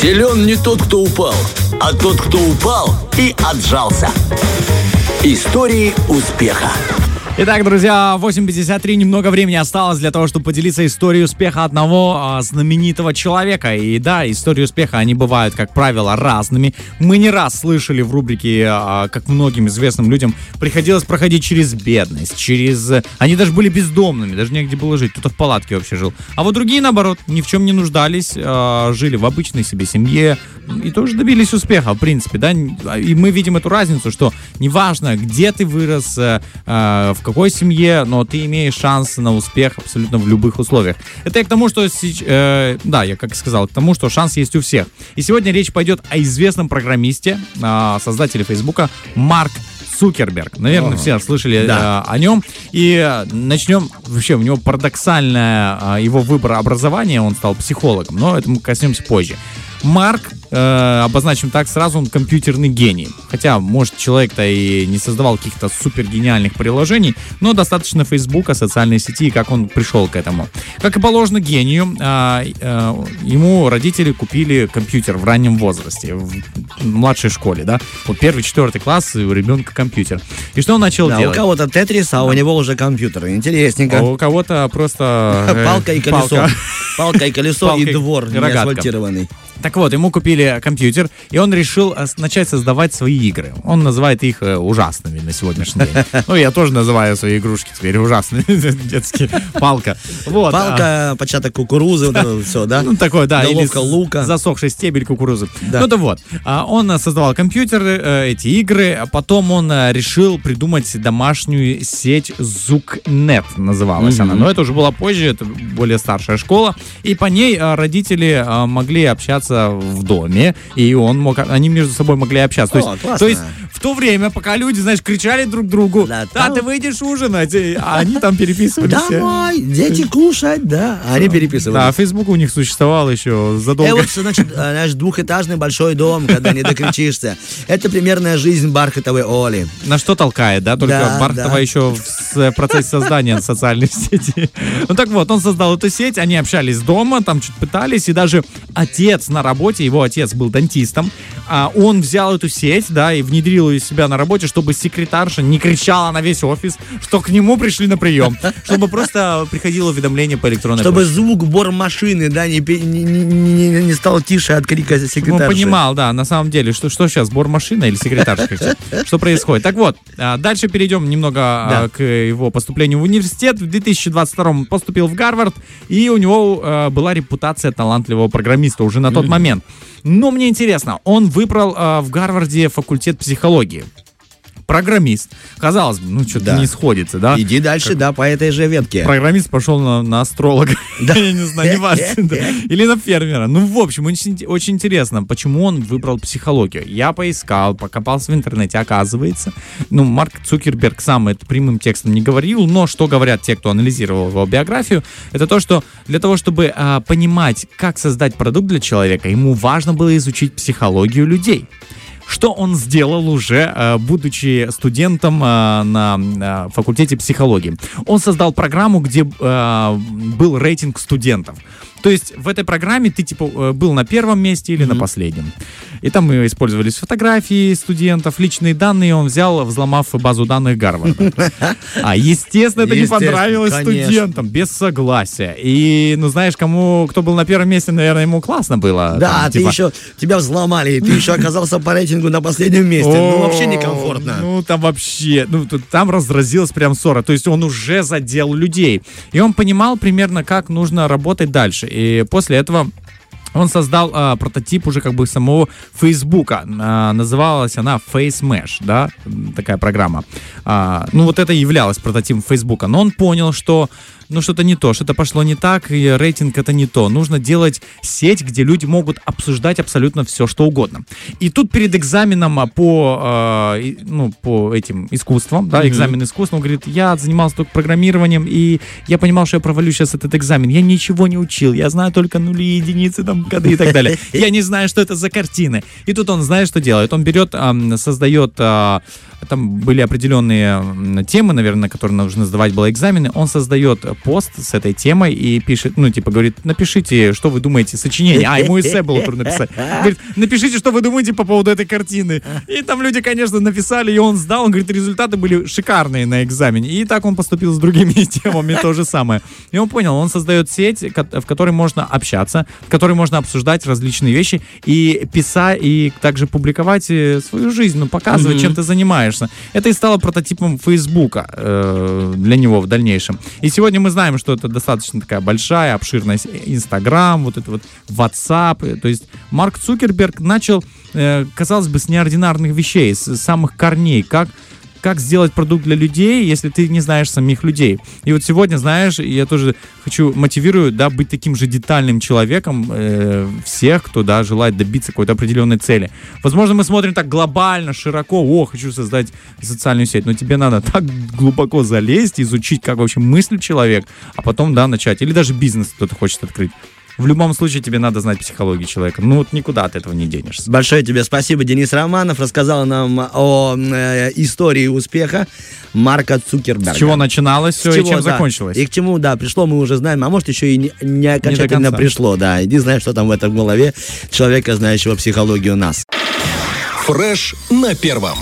Силен не тот, кто упал, а тот, кто упал и отжался. Истории успеха. Итак, друзья, 8.53, немного времени осталось для того, чтобы поделиться историей успеха одного а, знаменитого человека. И да, истории успеха, они бывают, как правило, разными. Мы не раз слышали в рубрике, а, как многим известным людям, приходилось проходить через бедность, через... Они даже были бездомными, даже негде было жить, кто-то в палатке вообще жил. А вот другие, наоборот, ни в чем не нуждались, а, жили в обычной себе семье и тоже добились успеха, в принципе, да. И мы видим эту разницу, что неважно, где ты вырос, а, в какой семье, но ты имеешь шанс на успех абсолютно в любых условиях. Это я к тому, что, э, да, я как сказал, к тому, что шанс есть у всех. И сегодня речь пойдет о известном программисте, э, создателе Фейсбука Марк Цукерберг. Наверное, ага. все слышали да. э, о нем. И э, начнем. Вообще, у него парадоксальное э, его выбор образования. Он стал психологом, но это мы коснемся позже. Марк, э, обозначим так сразу, он компьютерный гений. Хотя, может, человек-то и не создавал каких-то супер гениальных приложений, но достаточно Фейсбука, социальной сети, как он пришел к этому. Как и положено гению, э, э, ему родители купили компьютер в раннем возрасте, в младшей школе, да. Вот первый, четвертый класс, и у ребенка компьютер. И что он начал да, делать? У кого-то Тетрис, а у него уже компьютер. Интересненько. А у кого-то просто... Э, палка и колесо. Палка и колесо и двор не асфальтированный. Так вот, ему купили компьютер, и он решил э, начать создавать свои игры. Он называет их э, ужасными на сегодняшний день. Ну, я тоже называю свои игрушки теперь ужасными. Детские. Палка. Вот. Палка, початок кукурузы, все, да? Ну, такое, да. Головка лука. Засохший стебель кукурузы. Ну, да вот. А он создавал компьютеры, э, эти игры, а потом он решил придумать домашнюю сеть Зукнет, называлась она. Но это уже было позже, это более старшая школа. И по ней родители могли общаться общаться в доме, и он мог, они между собой могли общаться. О, то, есть, то есть в то время, пока люди, знаешь, кричали друг другу, да, да ты выйдешь ужинать, а они там переписывались. Давай, дети кушать, да, они переписывались. Да, Facebook у них существовал еще задолго. Э, вот, значит, э, знаешь, двухэтажный большой дом, когда не докричишься. Это примерная жизнь Бархатовой Оли. На что толкает, да? Только да, Бархатова да. еще в процессе создания социальной сети. Ну так вот, он создал эту сеть, они общались дома, там что-то пытались, и даже отец на работе, его отец был дантистом, а он взял эту сеть, да, и внедрил ее себя на работе, чтобы секретарша не кричала на весь офис, что к нему пришли на прием, чтобы просто приходило уведомление по электронной Чтобы почте. звук бор машины, да, не, не, не, не стал тише от крика секретарши. Он понимал, да, на самом деле, что, что сейчас, бор машина или секретарша? Что происходит? Так вот, а, дальше перейдем немного а, к его поступлению в университет. В 2022 поступил в Гарвард, и у него а, была репутация талантливого программиста уже на тот момент. Но мне интересно, он выбрал э, в Гарварде факультет психологии программист. Казалось бы, ну что-то да. не сходится, да? Иди дальше, как... да, по этой же ветке. Программист пошел на, на астролога. Да. Я не знаю, не важно. Или на фермера. Ну, в общем, очень, очень интересно, почему он выбрал психологию. Я поискал, покопался в интернете, оказывается. Ну, Марк Цукерберг сам это прямым текстом не говорил, но что говорят те, кто анализировал его биографию, это то, что для того, чтобы а, понимать, как создать продукт для человека, ему важно было изучить психологию людей. Что он сделал уже, э, будучи студентом э, на э, факультете психологии? Он создал программу, где был рейтинг студентов. То есть в этой программе ты типа был на первом месте или mm-hmm. на последнем. И там использовались фотографии студентов, личные данные он взял, взломав базу данных Гарварда. А, естественно, это не понравилось студентам, без согласия. И, ну, знаешь, кому, кто был на первом месте, наверное, ему классно было. Да, ты типа еще, тебя взломали, ты еще оказался по рейтингу на последнем месте. Ну, вообще некомфортно. Ну, там вообще, ну, там разразилась прям ссора. То есть он уже задел людей. И он понимал примерно, как нужно работать дальше. И после этого он создал э, прототип уже как бы самого Фейсбука. Э, называлась она Face Mesh, да, такая программа. Э, ну вот это являлось прототипом Фейсбука. Но он понял, что ну что-то не то, что-то пошло не так, и рейтинг это не то. Нужно делать сеть, где люди могут обсуждать абсолютно все, что угодно. И тут перед экзаменом по, э, ну, по этим искусствам, да, mm-hmm. экзамен искусства, он говорит, я занимался только программированием, и я понимал, что я провалю сейчас этот экзамен. Я ничего не учил, я знаю только нули, единицы, там, коды и так далее. Я не знаю, что это за картины. И тут он знает, что делает. Он берет, создает там были определенные темы, наверное, на которые нужно сдавать было экзамены. Он создает пост с этой темой и пишет, ну, типа, говорит, напишите, что вы думаете, сочинение. А, ему эссе было трудно написать. Говорит, напишите, что вы думаете по поводу этой картины. И там люди, конечно, написали, и он сдал. Он говорит, результаты были шикарные на экзамене. И так он поступил с другими темами то же самое. И он понял, он создает сеть, в которой можно общаться, в которой можно обсуждать различные вещи и писать, и также публиковать э, свою жизнь, ну, показывать, mm-hmm. чем ты занимаешься. Это и стало прототипом Фейсбука э, для него в дальнейшем. И сегодня мы знаем, что это достаточно такая большая, обширная Инстаграм, вот это вот WhatsApp. То есть Марк Цукерберг начал, э, казалось бы, с неординарных вещей, с самых корней, как как сделать продукт для людей, если ты не знаешь самих людей. И вот сегодня, знаешь, я тоже хочу, мотивирую, да, быть таким же детальным человеком э, всех, кто, да, желает добиться какой-то определенной цели. Возможно, мы смотрим так глобально, широко, о, хочу создать социальную сеть, но тебе надо так глубоко залезть, изучить, как вообще мыслит человек, а потом, да, начать. Или даже бизнес кто-то хочет открыть в любом случае тебе надо знать психологию человека. Ну вот никуда от этого не денешься. Большое тебе спасибо, Денис Романов. Рассказал нам о э, истории успеха Марка Цукерберга. С чего начиналось все чего, и чем да. закончилось. И к чему, да, пришло, мы уже знаем. А может, еще и не, не окончательно не пришло, да. Иди знаешь, что там в этом голове человека, знающего психологию нас. Фреш на первом.